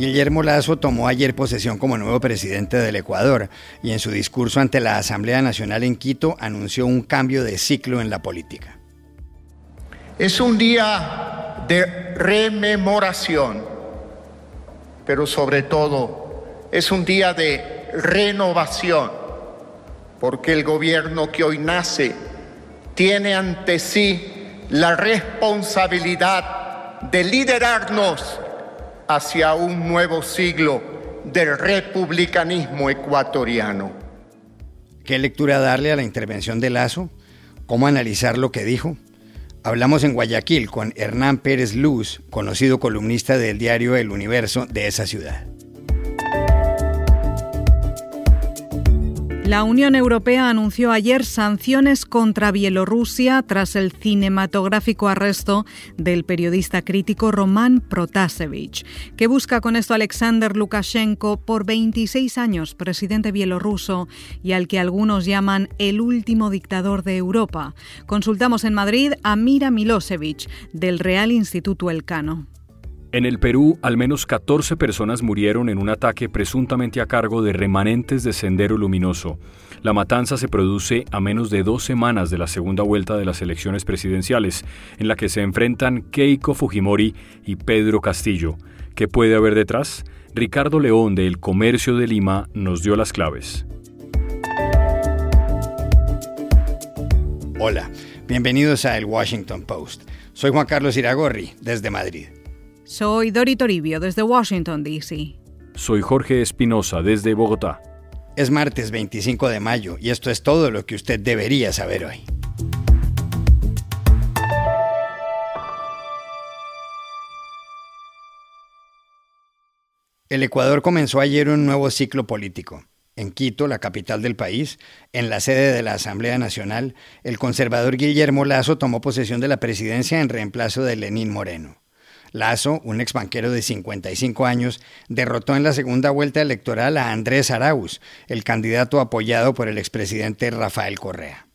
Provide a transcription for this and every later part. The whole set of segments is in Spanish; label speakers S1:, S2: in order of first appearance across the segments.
S1: Guillermo Lazo tomó ayer posesión como nuevo presidente del Ecuador y en su discurso ante la Asamblea Nacional en Quito anunció un cambio de ciclo en la política.
S2: Es un día de rememoración, pero sobre todo es un día de renovación, porque el gobierno que hoy nace tiene ante sí la responsabilidad de liderarnos hacia un nuevo siglo del republicanismo ecuatoriano.
S1: ¿Qué lectura darle a la intervención de Lazo? ¿Cómo analizar lo que dijo? Hablamos en Guayaquil con Hernán Pérez Luz, conocido columnista del diario El Universo de esa ciudad.
S3: La Unión Europea anunció ayer sanciones contra Bielorrusia tras el cinematográfico arresto del periodista crítico Roman Protasevich, que busca con esto a Alexander Lukashenko por 26 años presidente bielorruso y al que algunos llaman el último dictador de Europa. Consultamos en Madrid a Mira Milosevic del Real Instituto Elcano.
S4: En el Perú, al menos 14 personas murieron en un ataque presuntamente a cargo de remanentes de Sendero Luminoso. La matanza se produce a menos de dos semanas de la segunda vuelta de las elecciones presidenciales, en la que se enfrentan Keiko Fujimori y Pedro Castillo. ¿Qué puede haber detrás? Ricardo León de El Comercio de Lima nos dio las claves.
S1: Hola, bienvenidos a El Washington Post. Soy Juan Carlos Iragorri, desde Madrid.
S3: Soy Dori Toribio desde Washington, D.C.
S4: Soy Jorge Espinosa desde Bogotá.
S1: Es martes 25 de mayo y esto es todo lo que usted debería saber hoy. El Ecuador comenzó ayer un nuevo ciclo político. En Quito, la capital del país, en la sede de la Asamblea Nacional, el conservador Guillermo Lazo tomó posesión de la presidencia en reemplazo de Lenín Moreno. Lazo, un ex banquero de 55 años, derrotó en la segunda vuelta electoral a Andrés Arauz, el candidato apoyado por el expresidente Rafael Correa.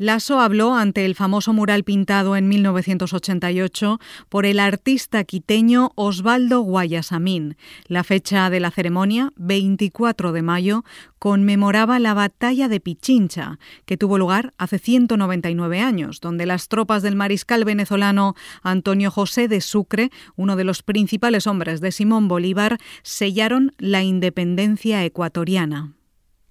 S3: Lasso habló ante el famoso mural pintado en 1988 por el artista quiteño Osvaldo Guayasamín. La fecha de la ceremonia, 24 de mayo, conmemoraba la batalla de Pichincha, que tuvo lugar hace 199 años, donde las tropas del mariscal venezolano Antonio José de Sucre, uno de los principales hombres de Simón Bolívar, sellaron la independencia ecuatoriana.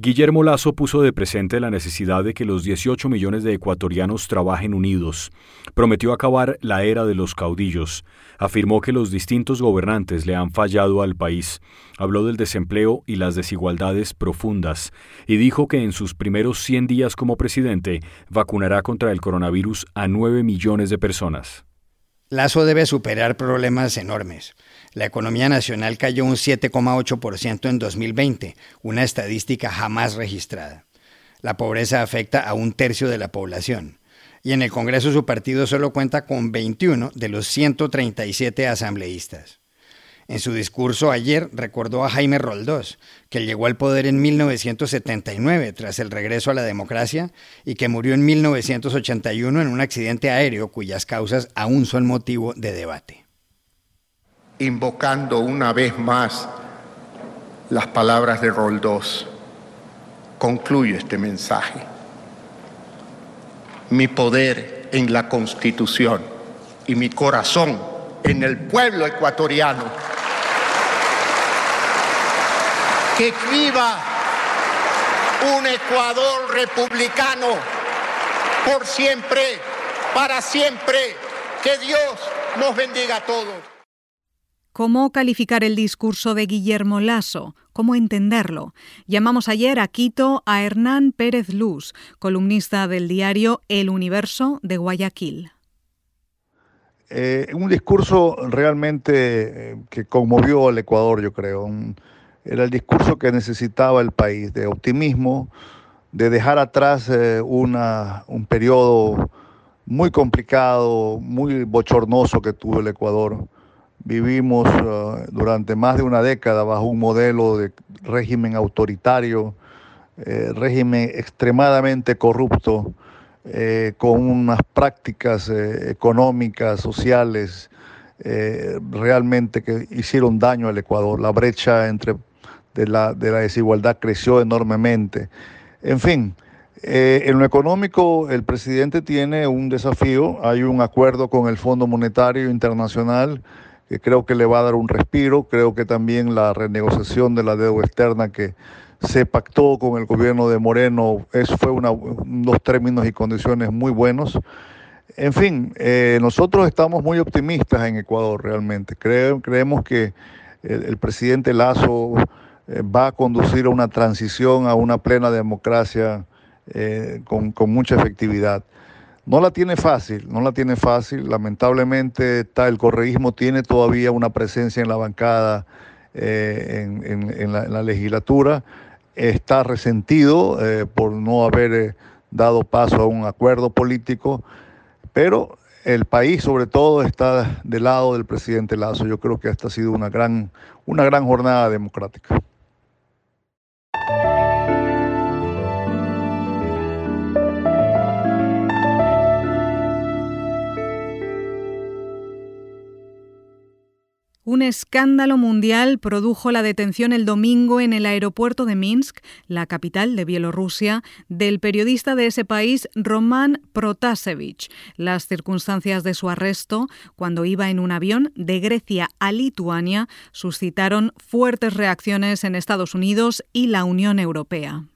S4: Guillermo Lazo puso de presente la necesidad de que los 18 millones de ecuatorianos trabajen unidos. Prometió acabar la era de los caudillos. Afirmó que los distintos gobernantes le han fallado al país. Habló del desempleo y las desigualdades profundas. Y dijo que en sus primeros 100 días como presidente vacunará contra el coronavirus a 9 millones de personas.
S1: Lazo debe superar problemas enormes. La economía nacional cayó un 7,8% en 2020, una estadística jamás registrada. La pobreza afecta a un tercio de la población. Y en el Congreso su partido solo cuenta con 21 de los 137 asambleístas. En su discurso ayer recordó a Jaime Roldós, que llegó al poder en 1979 tras el regreso a la democracia y que murió en 1981 en un accidente aéreo cuyas causas aún son motivo de debate
S2: invocando una vez más las palabras de Roldós, concluyo este mensaje. Mi poder en la Constitución y mi corazón en el pueblo ecuatoriano. Que viva un Ecuador republicano por siempre, para siempre. Que Dios nos bendiga a todos.
S3: ¿Cómo calificar el discurso de Guillermo Lasso? ¿Cómo entenderlo? Llamamos ayer a Quito a Hernán Pérez Luz, columnista del diario El Universo de Guayaquil.
S5: Eh, un discurso realmente eh, que conmovió al Ecuador, yo creo. era el discurso que necesitaba el país, de optimismo, de dejar atrás eh, una, un periodo muy complicado, muy bochornoso que tuvo el Ecuador Vivimos uh, durante más de una década bajo un modelo de régimen autoritario, eh, régimen extremadamente corrupto, eh, con unas prácticas eh, económicas, sociales eh, realmente que hicieron daño al Ecuador. La brecha entre de la, de la desigualdad creció enormemente. En fin, eh, en lo económico, el presidente tiene un desafío. Hay un acuerdo con el Fondo Monetario Internacional creo que le va a dar un respiro. Creo que también la renegociación de la deuda externa que se pactó con el gobierno de Moreno, eso fue una, unos términos y condiciones muy buenos. En fin, eh, nosotros estamos muy optimistas en Ecuador realmente. creemos que el, presidente Lazo eh, va a conducir a una transición a una plena democracia eh, con, mucha efectividad. No la tiene fácil, no la tiene fácil. Lamentablemente el correísmo tiene todavía una presencia en la bancada, la, en, la, legislatura está resentido eh, por no haber eh, dado paso a un acuerdo político, pero el país sobre todo está del lado del presidente Lazo. Yo creo que esta ha sido una gran, una gran jornada democrática.
S3: Un escándalo mundial produjo la detención el domingo en el aeropuerto de Minsk, la capital de Bielorrusia, del periodista de ese país Roman Protasevich. Las circunstancias de su arresto, cuando iba en un avión de Grecia a Lituania, suscitaron fuertes reacciones en Estados Unidos y la Unión Europea.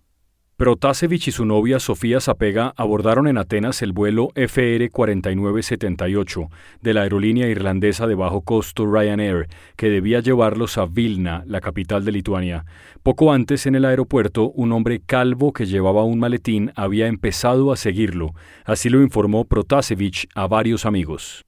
S4: Protasevich y su novia Sofía Zapega abordaron en Atenas el vuelo FR-4978 de la aerolínea irlandesa de bajo costo Ryanair, que debía llevarlos a Vilna, la capital de Lituania. Poco antes, en el aeropuerto, un hombre calvo que llevaba un maletín había empezado a seguirlo. Así lo informó Protasevich a varios amigos.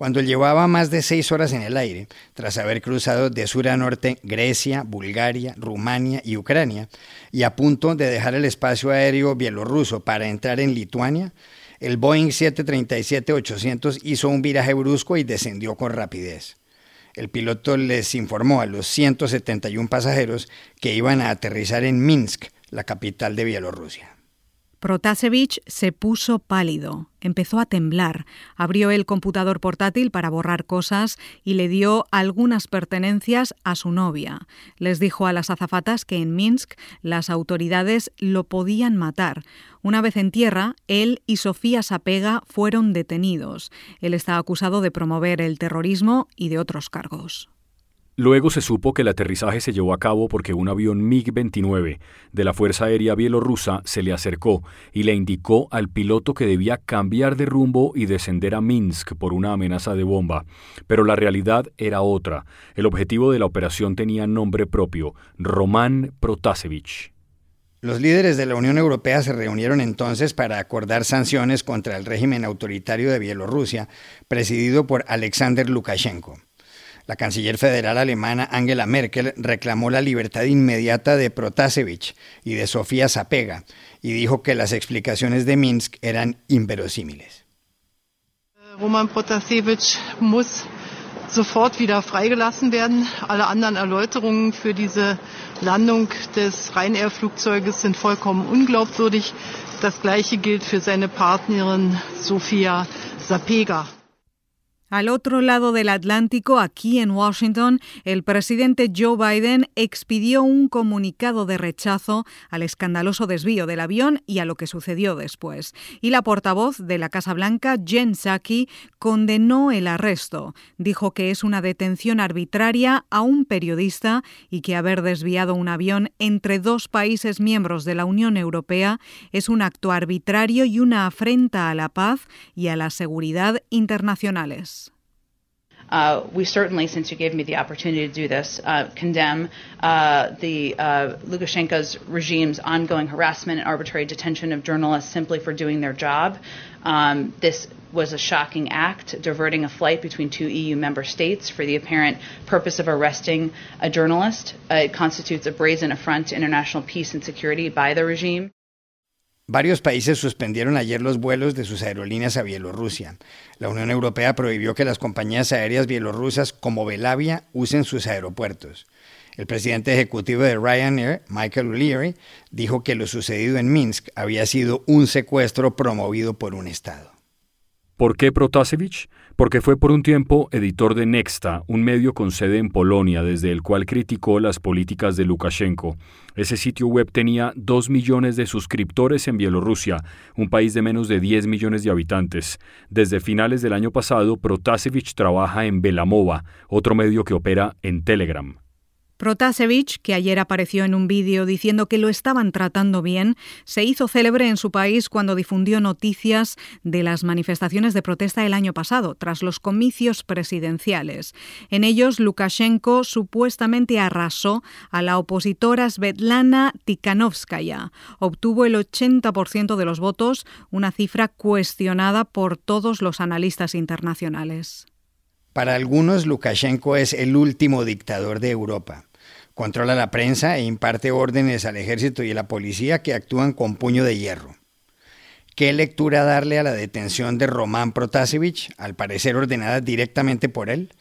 S1: Cuando llevaba más de seis horas en el aire, tras haber cruzado de sur a norte Grecia, Bulgaria, Rumania y Ucrania, y a punto de dejar el espacio aéreo bielorruso para entrar en Lituania, el Boeing 737-800 hizo un viraje brusco y descendió con rapidez. El piloto les informó a los 171 pasajeros que iban a aterrizar en Minsk, la capital de Bielorrusia.
S3: Protasevich se puso pálido, empezó a temblar, abrió el computador portátil para borrar cosas y le dio algunas pertenencias a su novia. Les dijo a las azafatas que en Minsk las autoridades lo podían matar. Una vez en tierra, él y Sofía Sapega fueron detenidos. Él está acusado de promover el terrorismo y de otros cargos.
S4: Luego se supo que el aterrizaje se llevó a cabo porque un avión MiG-29 de la Fuerza Aérea Bielorrusa se le acercó y le indicó al piloto que debía cambiar de rumbo y descender a Minsk por una amenaza de bomba. Pero la realidad era otra. El objetivo de la operación tenía nombre propio, Roman Protasevich.
S1: Los líderes de la Unión Europea se reunieron entonces para acordar sanciones contra el régimen autoritario de Bielorrusia, presidido por Alexander Lukashenko. La canciller federal alemana Angela Merkel reclamó la libertad inmediata de Protasevich y de Sofía Zapega y dijo que las explicaciones de Minsk eran inverosímiles.
S6: Roman Protasevich muss sofort wieder freigelassen werden. Alle anderen Erläuterungen für diese Landung des Ryanair-Flugzeuges sind vollkommen unglaubwürdig. Das Gleiche gilt für seine Partnerin Sofia Sapega.
S3: Al otro lado del Atlántico, aquí en Washington, el presidente Joe Biden expidió un comunicado de rechazo al escandaloso desvío del avión y a lo que sucedió después. Y la portavoz de la Casa Blanca, Jen Psaki, condenó el arresto. Dijo que es una detención arbitraria a un periodista y que haber desviado un avión entre dos países miembros de la Unión Europea es un acto arbitrario y una afrenta a la paz y a la seguridad internacionales.
S7: Uh, we certainly, since you gave me the opportunity to do this, uh, condemn uh, the uh, Lukashenko's regime's ongoing harassment and arbitrary detention of journalists simply for doing their job. Um, this was a shocking act, diverting a flight between two EU member states for the apparent purpose of arresting a journalist. Uh, it constitutes a brazen affront to international peace and security by the regime.
S1: Varios países suspendieron ayer los vuelos de sus aerolíneas a Bielorrusia. La Unión Europea prohibió que las compañías aéreas bielorrusas como Belavia usen sus aeropuertos. El presidente ejecutivo de Ryanair, Michael O'Leary, dijo que lo sucedido en Minsk había sido un secuestro promovido por un Estado.
S4: ¿Por qué Protasevich? Porque fue por un tiempo editor de Nexta, un medio con sede en Polonia, desde el cual criticó las políticas de Lukashenko. Ese sitio web tenía dos millones de suscriptores en Bielorrusia, un país de menos de 10 millones de habitantes. Desde finales del año pasado, Protasevich trabaja en Belamova, otro medio que opera en Telegram.
S3: Protasevich, que ayer apareció en un vídeo diciendo que lo estaban tratando bien, se hizo célebre en su país cuando difundió noticias de las manifestaciones de protesta el año pasado, tras los comicios presidenciales. En ellos, Lukashenko supuestamente arrasó a la opositora Svetlana Tikhanovskaya. Obtuvo el 80% de los votos, una cifra cuestionada por todos los analistas internacionales.
S1: Para algunos, Lukashenko es el último dictador de Europa controla la prensa e imparte órdenes al ejército y a la policía que actúan con puño de hierro. ¿Qué lectura darle a la detención de Román Protasevich, al parecer ordenada directamente por él?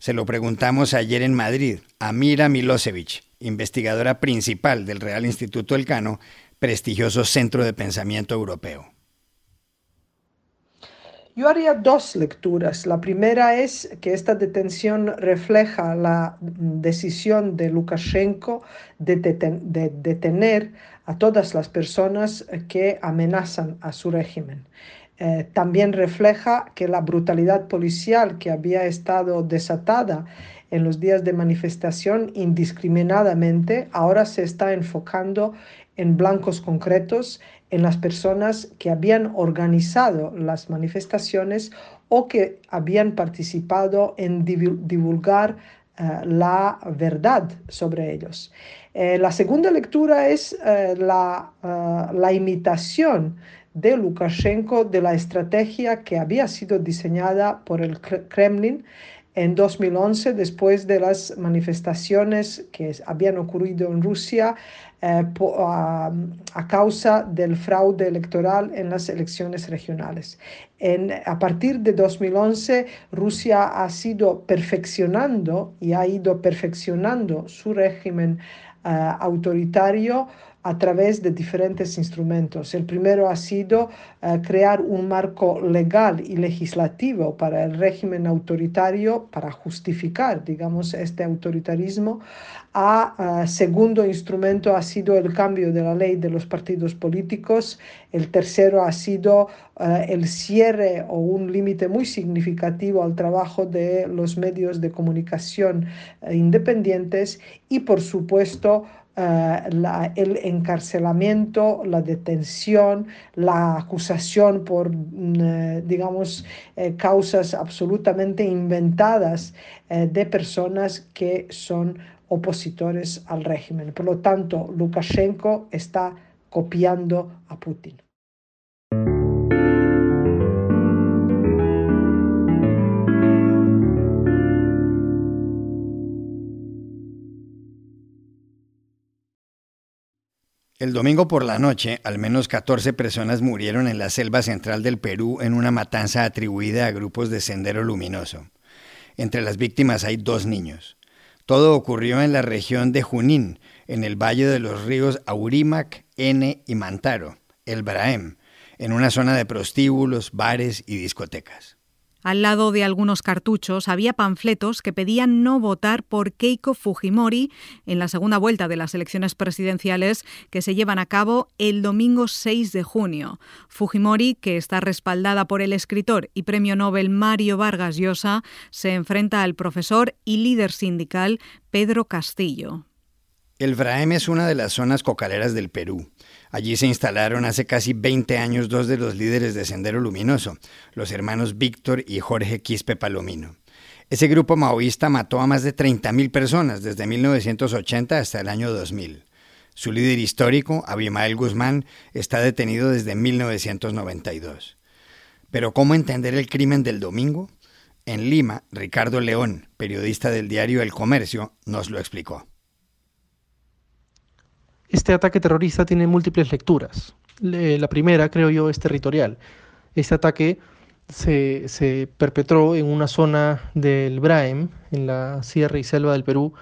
S1: Se lo preguntamos ayer en Madrid a Mira Milosevic, investigadora principal del Real Instituto Elcano, prestigioso centro de pensamiento europeo.
S8: Yo haría dos lecturas. La primera es que esta detención refleja la decisión de Lukashenko de, detener a todas las personas que amenazan a su régimen. Eh, también refleja que la brutalidad policial que había estado desatada en los días de manifestación indiscriminadamente ahora se está enfocando en blancos concretos en las personas que habían organizado las manifestaciones o que habían participado en divulgar eh, la verdad sobre ellos. Eh, la segunda lectura es eh, la, la imitación de Lukashenko de la estrategia que había sido diseñada por el Kremlin en 2011, después de las manifestaciones que habían ocurrido en Rusia eh, a, causa del fraude electoral en las elecciones regionales. a partir de 2011, Rusia ha sido perfeccionando y ha ido perfeccionando su régimen eh, autoritario a través de diferentes instrumentos. El primero ha sido eh, crear un marco legal y legislativo para el régimen autoritario, para justificar, digamos, este autoritarismo. A, eh, segundo instrumento ha sido el cambio de la ley de los partidos políticos. El tercero ha sido eh, el cierre o un límite muy significativo al trabajo de los medios de comunicación independientes y, por supuesto, eh, el encarcelamiento, la detención, la acusación por, mm, eh, digamos, eh, causas absolutamente inventadas de personas que son opositores al régimen. Por lo tanto, Lukashenko está copiando a Putin.
S1: El domingo por la noche, al menos 14 personas murieron en la selva central del Perú en una matanza atribuida a grupos de Sendero Luminoso. Entre las víctimas hay dos niños. Todo ocurrió en la región de Junín, en el valle de los ríos Aurímac, N y Mantaro, el Braem, en una zona de prostíbulos, bares y discotecas.
S3: Al lado de algunos cartuchos había panfletos que pedían no votar por Keiko Fujimori en la segunda vuelta de las elecciones presidenciales que se llevan a cabo el domingo 6 de junio. Fujimori, que está respaldada por el escritor y premio Nobel Mario Vargas Llosa, se enfrenta al profesor y líder sindical Pedro Castillo.
S1: El Vraem es una de las zonas cocaleras del Perú. Allí se instalaron hace casi 20 años dos de los líderes de Sendero Luminoso, los hermanos Víctor y Jorge Quispe Palomino. Ese grupo maoísta mató a más de 30.000 personas desde 1980 hasta el año 2000. Su líder histórico, Abimael Guzmán, está detenido desde 1992. Pero ¿cómo entender el crimen del domingo? En Lima, Ricardo León, periodista del diario El Comercio, nos lo explicó
S9: este ataque terrorista tiene múltiples lecturas. La primera, creo yo, es territorial. Este ataque se, perpetró en una zona del Braem, en la sierra y selva del Perú,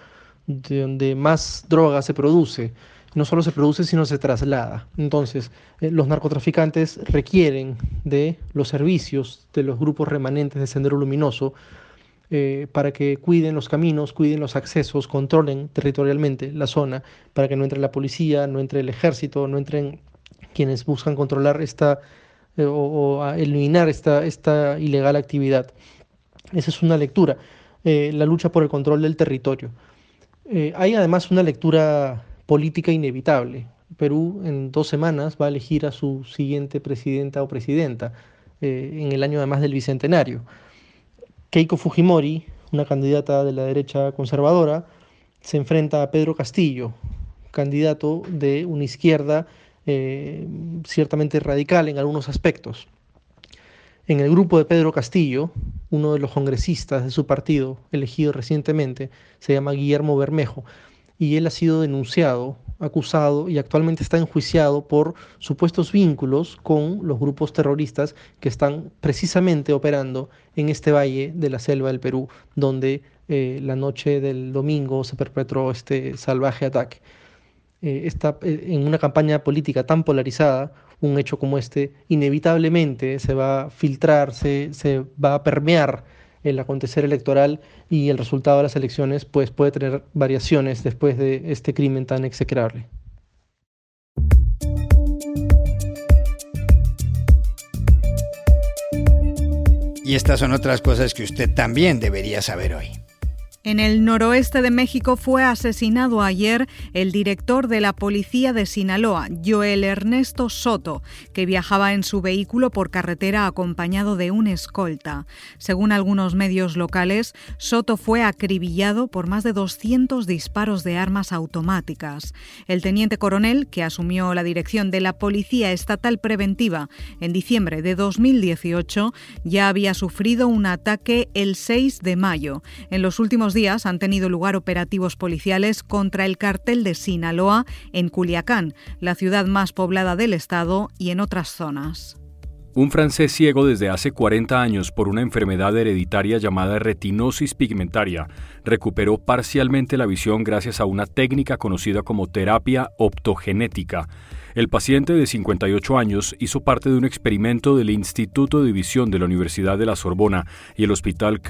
S9: donde más droga se produce. no solo se produce, sino se traslada. Entonces, eh, los narcotraficantes requieren de los servicios de los grupos remanentes de Sendero Luminoso eh, para que cuiden los caminos, cuiden los accesos, controlen territorialmente la zona, para que no entre la policía, no entre el ejército, no entren quienes buscan controlar esta eh, o, eliminar esta, esta ilegal actividad. Esa es una lectura, la lucha por el control del territorio. hay además una lectura política inevitable. Perú en dos semanas va a elegir a su siguiente presidenta o presidenta eh, en el año además del bicentenario. Keiko Fujimori, una candidata de la derecha conservadora, se enfrenta a Pedro Castillo, candidato de una izquierda eh, ciertamente radical en algunos aspectos. En el grupo de Pedro Castillo, uno de los congresistas de su partido, elegido recientemente, se llama Guillermo Bermejo, y él ha sido denunciado, acusado y actualmente está enjuiciado por supuestos vínculos con los grupos terroristas que están precisamente operando en este valle de la selva del Perú, donde eh, la noche del domingo se perpetró este salvaje ataque. Eh, está, eh, en una campaña política tan polarizada, un hecho como este inevitablemente se va a filtrar, se, se va a permear el acontecer electoral y el resultado de las elecciones pues puede tener variaciones después de este crimen tan execrable.
S1: Y estas son otras cosas que usted también debería saber hoy.
S3: En el noroeste de México fue asesinado ayer el director de la policía de Sinaloa, Joel Ernesto Soto, que viajaba en su vehículo por carretera acompañado de un escolta. Según algunos medios locales, Soto fue acribillado por más de 200 disparos de armas automáticas. El teniente coronel, que asumió la dirección de la Policía Estatal Preventiva en diciembre de 2018, ya había sufrido un ataque el 6 de mayo. En los últimos días han tenido lugar operativos policiales contra el cartel de Sinaloa en Culiacán, la ciudad más poblada del estado, y en otras zonas.
S4: Un francés ciego desde hace 40 años por una enfermedad hereditaria llamada retinosis pigmentaria recuperó parcialmente la visión gracias a una técnica conocida como terapia optogenética. El paciente de 58 años hizo parte de un experimento del Instituto de Visión de la Universidad de la Sorbona y el Hospital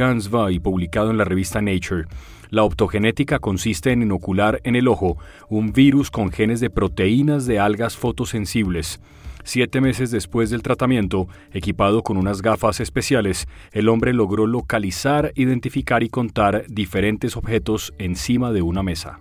S4: y publicado en la revista Nature. La optogenética consiste en inocular en el ojo un virus con genes de proteínas de algas fotosensibles. Siete meses después del tratamiento, equipado con unas gafas especiales, el hombre logró localizar, identificar y contar diferentes objetos encima de una mesa.